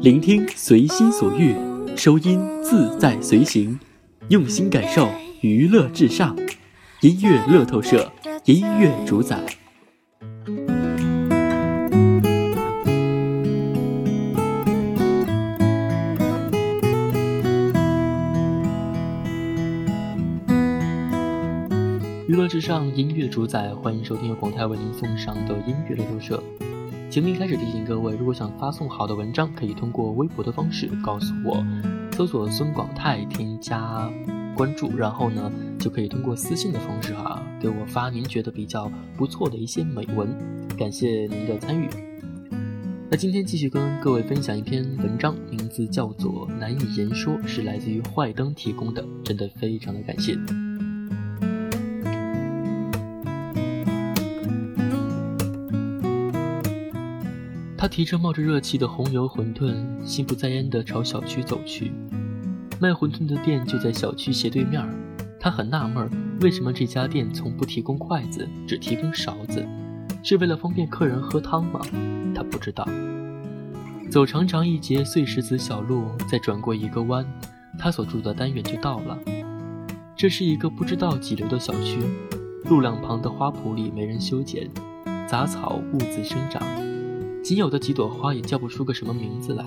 聆听随心所欲，收音自在随行，用心感受娱乐至上，音乐乐透社，音乐主宰。娱乐至上，音乐主宰，欢迎收听由广泰为您送上的音乐乐透社。节目一开始提醒各位，如果想发送好的文章，可以通过微博的方式告诉我，搜索孙广泰，添加关注，然后呢，就可以通过私信的方式哈，给我发您觉得比较不错的一些美文，感谢您的参与。那今天继续跟各位分享一篇文章，名字叫做《难以言说》，是来自于坏灯提供的，真的非常的感谢。他提着冒着热气的红油馄饨，心不在焉地朝小区走去。卖馄饨的店就在小区斜对面。他很纳闷儿，为什么这家店从不提供筷子，只提供勺子？是为了方便客人喝汤吗？他不知道。走长长一截碎石子小路，再转过一个弯，他所住的单元就到了。这是一个不知道几流的小区，路两旁的花圃里没人修剪，杂草兀自生长。仅有的几朵花也叫不出个什么名字来，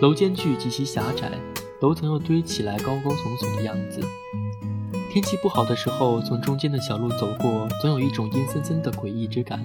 楼间距极其狭窄，楼层又堆起来高高耸耸的样子。天气不好的时候，从中间的小路走过，总有一种阴森森的诡异之感。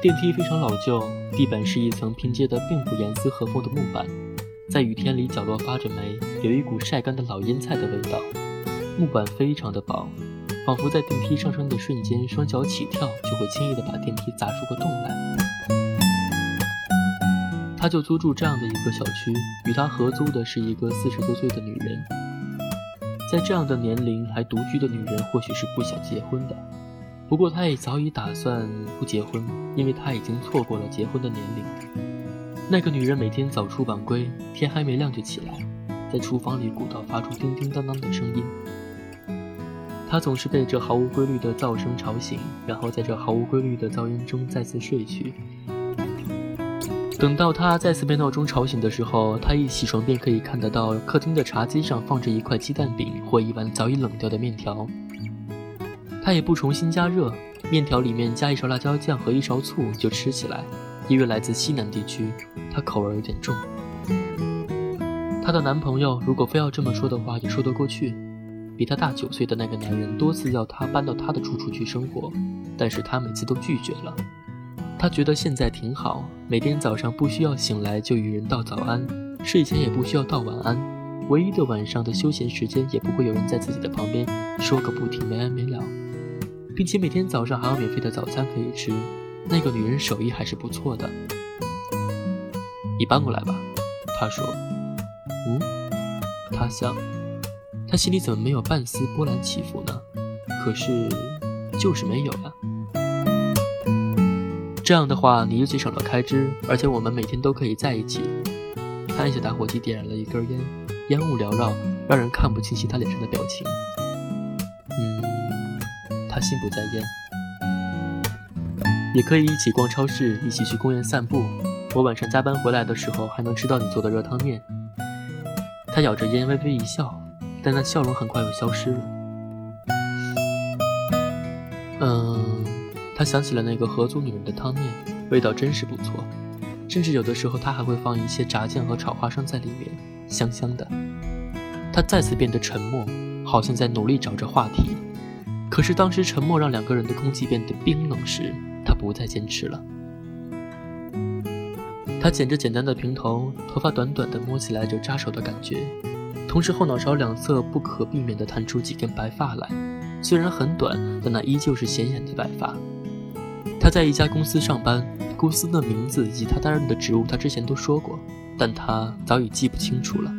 电梯非常老旧，地板是一层拼接的并不严丝合缝的木板，在雨天里角落发着霉，有一股晒干的老腌菜的味道。木板非常的薄。仿佛在电梯上升的瞬间，双脚起跳就会轻易的把电梯砸出个洞来。他就租住这样的一个小区，与他合租的是一个四十多岁的女人。在这样的年龄还独居的女人，或许是不想结婚的。不过她也早已打算不结婚，因为她已经错过了结婚的年龄。那个女人每天早出晚归，天还没亮就起来，在厨房里鼓捣发出叮叮当当的声音。他总是被这毫无规律的噪声吵醒，然后在这毫无规律的噪音中再次睡去。等到他再次被闹钟吵醒的时候，他一起床便可以看得到客厅的茶几上放着一块鸡蛋饼或一碗早已冷掉的面条。他也不重新加热，面条里面加一勺辣椒酱和一勺醋就吃起来。因为来自西南地区，他口味有点重。她的男朋友如果非要这么说的话，也说得过去。比他大九岁的那个男人多次要她搬到他的住处去生活，但是她每次都拒绝了。她觉得现在挺好，每天早上不需要醒来就与人道早安，睡前也不需要道晚安，唯一的晚上的休闲时间也不会有人在自己的旁边说个不停没完没了，并且每天早上还有免费的早餐可以吃。那个女人手艺还是不错的。你搬过来吧，他说。嗯，他想。他心里怎么没有半丝波澜起伏呢？可是，就是没有呀。这样的话，你又节省了开支，而且我们每天都可以在一起。他按下打火机，点燃了一根烟，烟雾缭绕，让人看不清晰他脸上的表情。嗯，他心不在焉。也可以一起逛超市，一起去公园散步。我晚上加班回来的时候，还能吃到你做的热汤面。他咬着烟，微微一笑。但那笑容很快又消失了。嗯，他想起了那个合租女人的汤面，味道真是不错，甚至有的时候他还会放一些炸酱和炒花生在里面，香香的。他再次变得沉默，好像在努力找着话题。可是当时沉默让两个人的空气变得冰冷时，他不再坚持了。他剪着简单的平头，头发短短的，摸起来就扎手的感觉。同时，后脑勺两侧不可避免地弹出几根白发来，虽然很短，但那依旧是显眼的白发。他在一家公司上班，公司的名字以及他担任的职务，他之前都说过，但他早已记不清楚了，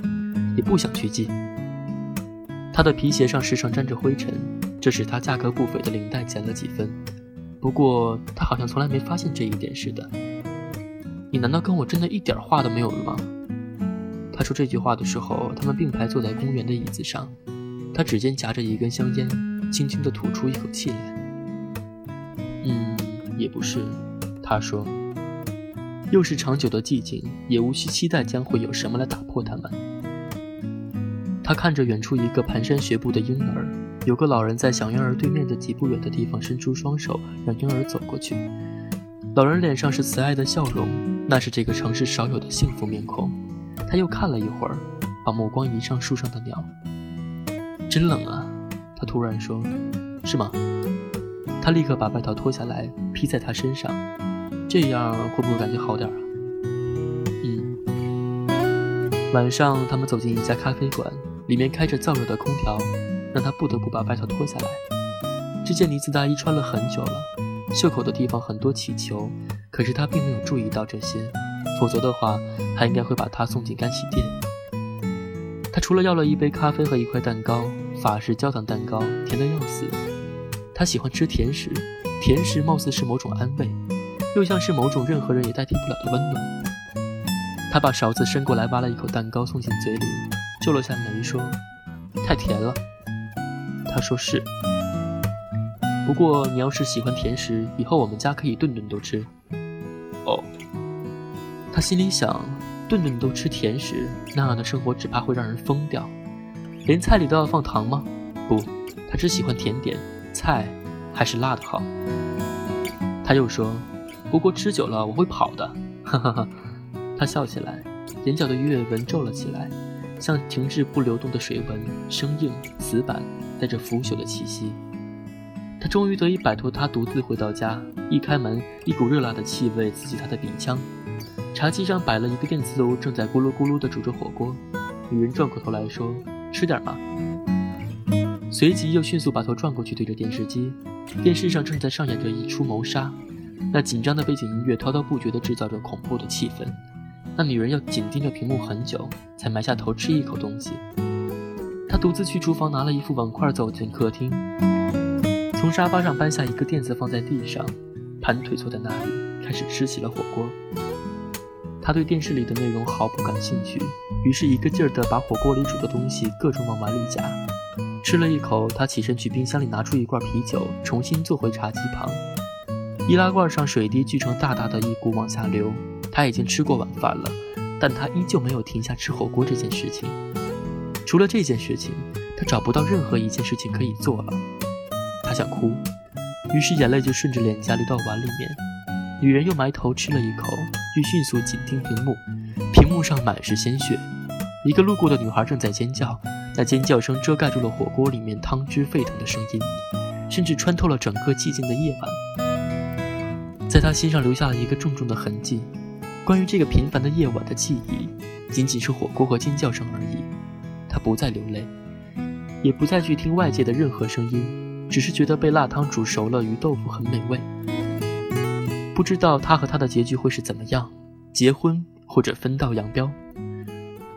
也不想去记。他的皮鞋上时常沾着灰尘，这使他价格不菲的领带减了几分。不过，他好像从来没发现这一点似的。你难道跟我真的一点话都没有了吗？他说这句话的时候，他们并排坐在公园的椅子上。他指尖夹着一根香烟，轻轻地吐出一口气来。嗯，也不是，他说，又是长久的寂静，也无需期待将会有什么来打破他们。他看着远处一个蹒跚学步的婴儿，有个老人在小婴儿对面的几步远的地方伸出双手，让婴儿走过去。老人脸上是慈爱的笑容，那是这个城市少有的幸福面孔。他又看了一会儿，把目光移上树上的鸟。真冷啊，他突然说：“是吗？”他立刻把外套脱下来披在他身上，这样会不会感觉好点啊？嗯。晚上，他们走进一家咖啡馆。里面开着燥热的空调，让他不得不把外套脱下来。这件呢子大衣穿了很久了，袖口的地方很多起球，可是他并没有注意到这些，否则的话，他应该会把它送进干洗店。他除了要了一杯咖啡和一块蛋糕，法式焦糖蛋糕，甜得要死。他喜欢吃甜食，甜食貌似是某种安慰，又像是某种任何人也代替不了的温暖。他把勺子伸过来，挖了一口蛋糕送进嘴里。皱了下眉说：“太甜了。”他说：“是。不过你要是喜欢甜食，以后我们家可以顿顿都吃。”他心里想：顿顿都吃甜食，那样的生活只怕会让人疯掉。连菜里都要放糖吗？不，他只喜欢甜点，菜还是辣的好。他又说：“不过吃久了我会跑的。”哈哈哈。他笑起来，眼角的鱼尾纹皱了起来。像停滞不流动的水纹，生硬、死板，带着腐朽的气息。他终于得以摆脱他，独自回到家。一开门，一股热辣的气味刺激他的鼻腔。茶几上摆了一个电磁炉，正在咕噜咕噜地煮着火锅。女人转过头来说：“吃点吧？”随即又迅速把头转过去，对着电视机。电视上正在上演着一出谋杀，那紧张的背景音乐滔滔不绝地制造着恐怖的气氛。那女人要紧盯着屏幕很久，才埋下头吃一口东西。她独自去厨房拿了一副碗筷，走进客厅，从沙发上搬下一个垫子放在地上，盘腿坐在那里，开始吃起了火锅。他对电视里的内容毫不感兴趣，于是一个劲儿地把火锅里煮的东西各种往碗里夹。吃了一口，他起身去冰箱里拿出一罐啤酒，重新坐回茶几旁。易拉罐上水滴聚成大大的一股往下流。他已经吃过晚饭了，但他依旧没有停下吃火锅这件事情。除了这件事情，他找不到任何一件事情可以做了。他想哭，于是眼泪就顺着脸颊流到碗里面。女人又埋头吃了一口，又迅速紧盯屏幕，屏幕上满是鲜血。一个路过的女孩正在尖叫，那尖叫声遮盖住了火锅里面汤汁沸腾的声音，甚至穿透了整个寂静的夜晚，在他心上留下了一个重重的痕迹。关于这个平凡的夜晚的记忆，仅仅是火锅和尖叫声而已。他不再流泪，也不再去听外界的任何声音，只是觉得被辣汤煮熟了鱼豆腐很美味。不知道他和他的结局会是怎么样，结婚或者分道扬镳。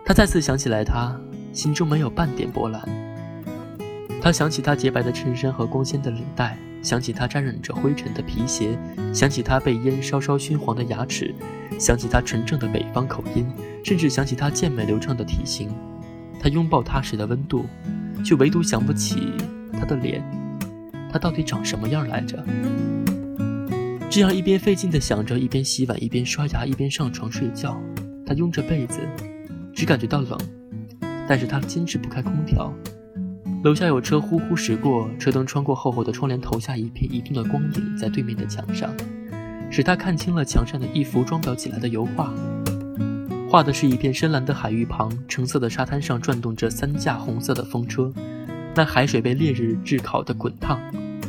他再次想起来，他心中没有半点波澜。他想起他洁白的衬衫和光鲜的领带。想起他沾染着灰尘的皮鞋，想起他被烟稍稍熏黄的牙齿，想起他纯正的北方口音，甚至想起他健美流畅的体型，他拥抱他时的温度，却唯独想不起他的脸，他到底长什么样来着？这样一边费劲地想着，一边洗碗，一边刷牙，一边上床睡觉。他拥着被子，只感觉到冷，但是他坚持不开空调。楼下有车呼呼驶过，车灯穿过厚厚的窗帘，投下一片移动的光影，在对面的墙上，使他看清了墙上的一幅装裱起来的油画。画的是一片深蓝的海域旁，橙色的沙滩上转动着三架红色的风车，那海水被烈日炙烤的滚烫，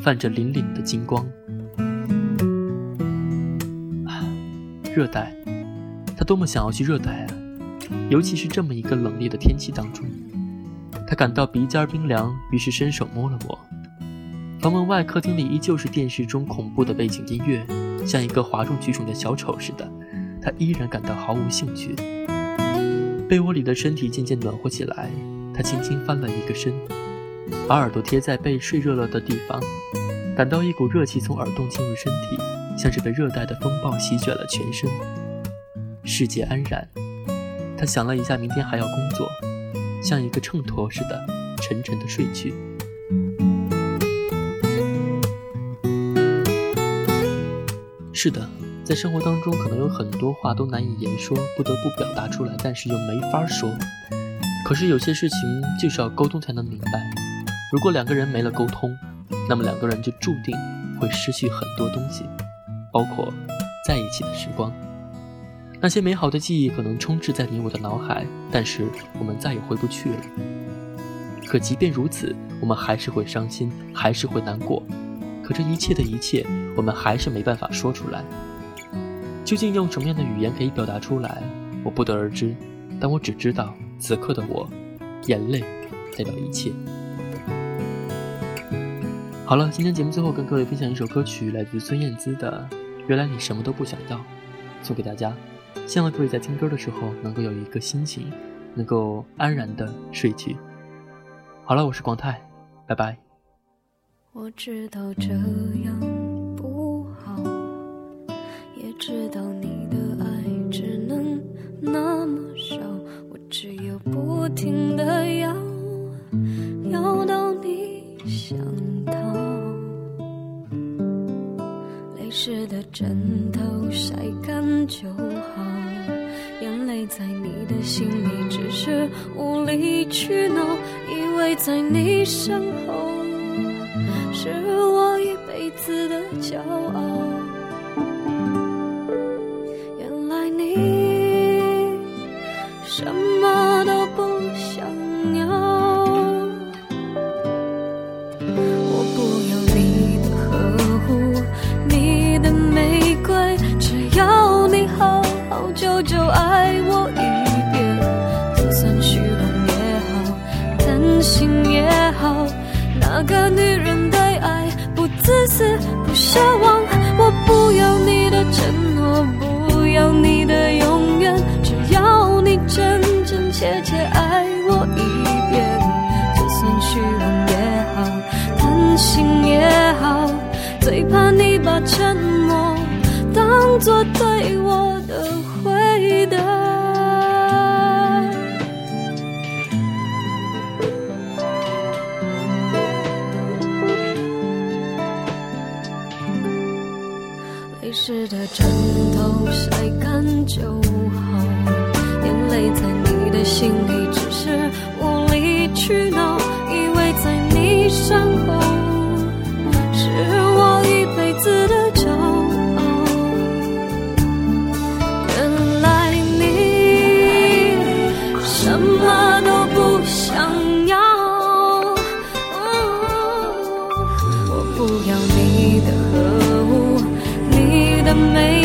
泛着粼粼的金光。啊，热带，他多么想要去热带啊！尤其是这么一个冷冽的天气当中。他感到鼻尖冰凉，于是伸手摸了摸。房门外，客厅里依旧是电视中恐怖的背景音乐，像一个哗众取宠的小丑似的。他依然感到毫无兴趣。被窝里的身体渐渐暖和起来，他轻轻翻了一个身，把耳朵贴在被睡热了的地方，感到一股热气从耳洞进入身体，像是被热带的风暴席卷了全身。世界安然。他想了一下，明天还要工作。像一个秤砣似的，沉沉的睡去。是的，在生活当中，可能有很多话都难以言说，不得不表达出来，但是又没法说。可是有些事情就是要沟通才能明白。如果两个人没了沟通，那么两个人就注定会失去很多东西，包括在一起的时光。那些美好的记忆可能充斥在你我的脑海，但是我们再也回不去了。可即便如此，我们还是会伤心，还是会难过。可这一切的一切，我们还是没办法说出来。究竟用什么样的语言可以表达出来，我不得而知。但我只知道，此刻的我，眼泪代表一切。好了，今天节目最后跟各位分享一首歌曲，来自孙燕姿的《原来你什么都不想要》，送给大家。希望各位在听歌的时候能够有一个心情，能够安然的睡去。好了，我是广泰，拜拜。我知道这样就好，眼泪在你的心里只是无理取闹，以为在你身后。是我一辈子的骄傲。也好，那个女人的。自私不奢望，我不要你的承诺，不要你的永远，只要你真真切切爱我一遍。就算虚荣也好，贪心也好，最怕你把沉默当作对我的回答。湿的枕头晒干就好，眼泪在你的心里只是无理取闹，以为在你身后。的